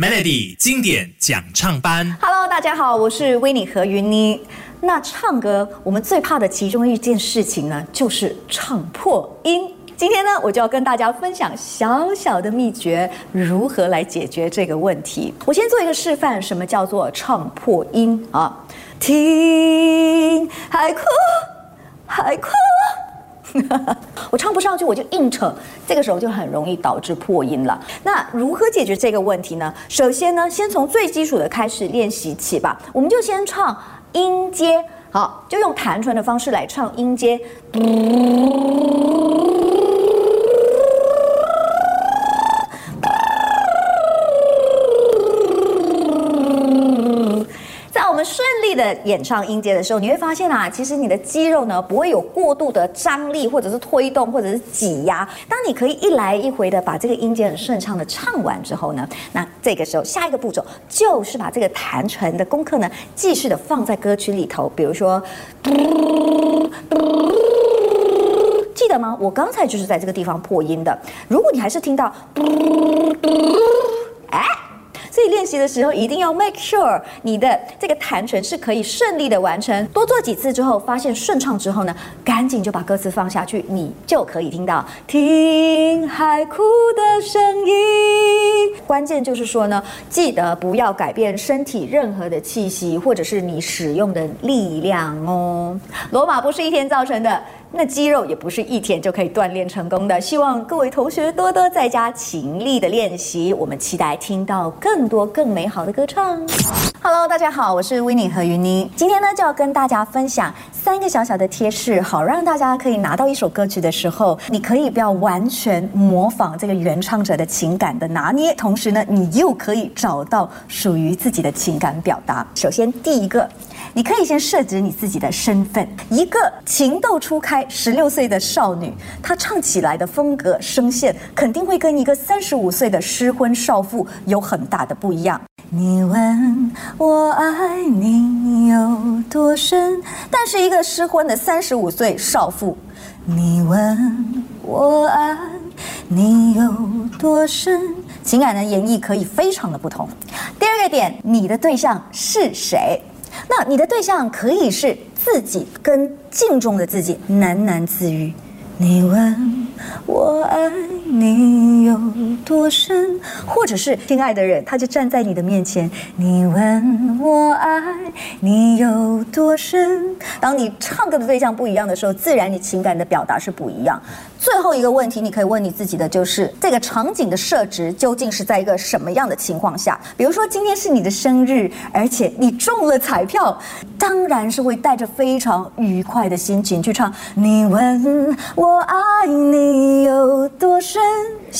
Melody 经典讲唱班，Hello，大家好，我是维尼和云妮。那唱歌，我们最怕的其中一件事情呢，就是唱破音。今天呢，我就要跟大家分享小小的秘诀，如何来解决这个问题。我先做一个示范，什么叫做唱破音啊？听海哭，海哭。我唱不上去，我就硬扯，这个时候就很容易导致破音了。那如何解决这个问题呢？首先呢，先从最基础的开始练习起吧。我们就先唱音阶，好，就用弹唇的方式来唱音阶。演唱音阶的时候，你会发现啊，其实你的肌肉呢不会有过度的张力，或者是推动，或者是挤压。当你可以一来一回的把这个音阶很顺畅的唱完之后呢，那这个时候下一个步骤就是把这个弹唇的功课呢继续的放在歌曲里头，比如说，记得吗？我刚才就是在这个地方破音的。如果你还是听到，哎。所以练习的时候一定要 make sure 你的这个弹唇是可以顺利的完成。多做几次之后，发现顺畅之后呢，赶紧就把歌词放下去，你就可以听到听海哭的声音。关键就是说呢，记得不要改变身体任何的气息，或者是你使用的力量哦。罗马不是一天造成的。那肌肉也不是一天就可以锻炼成功的，希望各位同学多多在家勤力的练习。我们期待听到更多更美好的歌唱。Hello，大家好，我是 w i n n e 和云妮。今天呢就要跟大家分享三个小小的贴士，好让大家可以拿到一首歌曲的时候，你可以不要完全模仿这个原唱者的情感的拿捏，同时呢，你又可以找到属于自己的情感表达。首先第一个。你可以先设置你自己的身份，一个情窦初开、十六岁的少女，她唱起来的风格、声线肯定会跟一个三十五岁的失婚少妇有很大的不一样。你问我爱你有多深，但是一个失婚的三十五岁少妇，你问我爱你有多深，情感的演绎可以非常的不同。第二个点，你的对象是谁？那你的对象可以是自己跟镜中的自己喃喃自语。你问我爱你多深，或者是亲爱的人，他就站在你的面前。你问我爱你有多深。当你唱歌的对象不一样的时候，自然你情感的表达是不一样。最后一个问题，你可以问你自己的就是：这个场景的设置究竟是在一个什么样的情况下？比如说今天是你的生日，而且你中了彩票，当然是会带着非常愉快的心情去唱。你问我爱你有？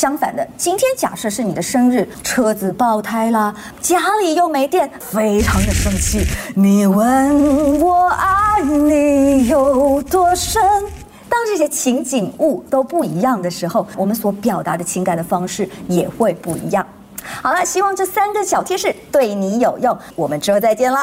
相反的，今天假设是你的生日，车子爆胎了，家里又没电，非常的生气。你问我爱你有多深？当这些情景物都不一样的时候，我们所表达的情感的方式也会不一样。好了，希望这三个小贴士对你有用。我们之后再见了。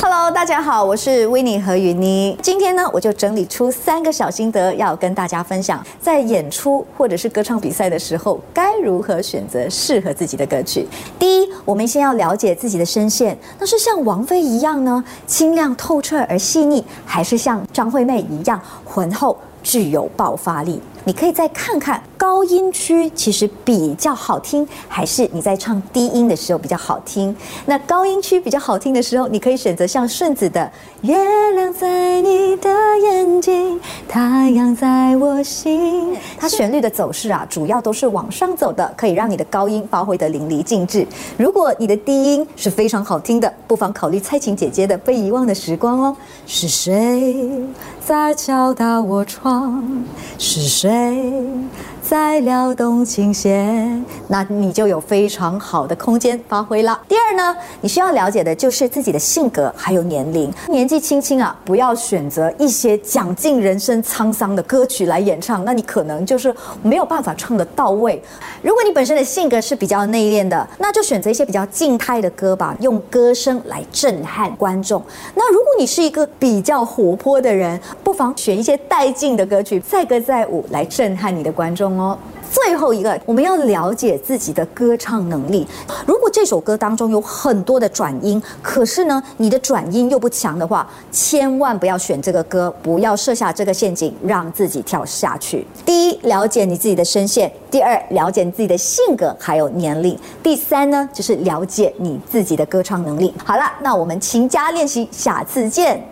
Hello，大家好，我是维尼和云妮。今天呢，我就整理出三个小心得要跟大家分享，在演出或者是歌唱比赛的时候，该如何选择适合自己的歌曲。第一，我们先要了解自己的声线，那是像王菲一样呢，清亮透彻而细腻，还是像张惠妹一样浑厚？具有爆发力。你可以再看看高音区其实比较好听，还是你在唱低音的时候比较好听？那高音区比较好听的时候，你可以选择像顺子的《月亮在你的眼睛，太阳在我心》。它旋律的走势啊，主要都是往上走的，可以让你的高音发挥得淋漓尽致。如果你的低音是非常好听的，不妨考虑蔡琴姐姐的《被遗忘的时光》哦。是谁在敲打我窗？是谁？day 在撩动琴弦，那你就有非常好的空间发挥了。第二呢，你需要了解的就是自己的性格还有年龄。年纪轻轻啊，不要选择一些讲尽人生沧桑的歌曲来演唱，那你可能就是没有办法唱得到位。如果你本身的性格是比较内敛的，那就选择一些比较静态的歌吧，用歌声来震撼观众。那如果你是一个比较活泼的人，不妨选一些带劲的歌曲，载歌载舞来震撼你的观众哦哦。最后一个，我们要了解自己的歌唱能力。如果这首歌当中有很多的转音，可是呢，你的转音又不强的话，千万不要选这个歌，不要设下这个陷阱，让自己跳下去。第一，了解你自己的声线；第二，了解你自己的性格还有年龄；第三呢，就是了解你自己的歌唱能力。好了，那我们勤加练习，下次见。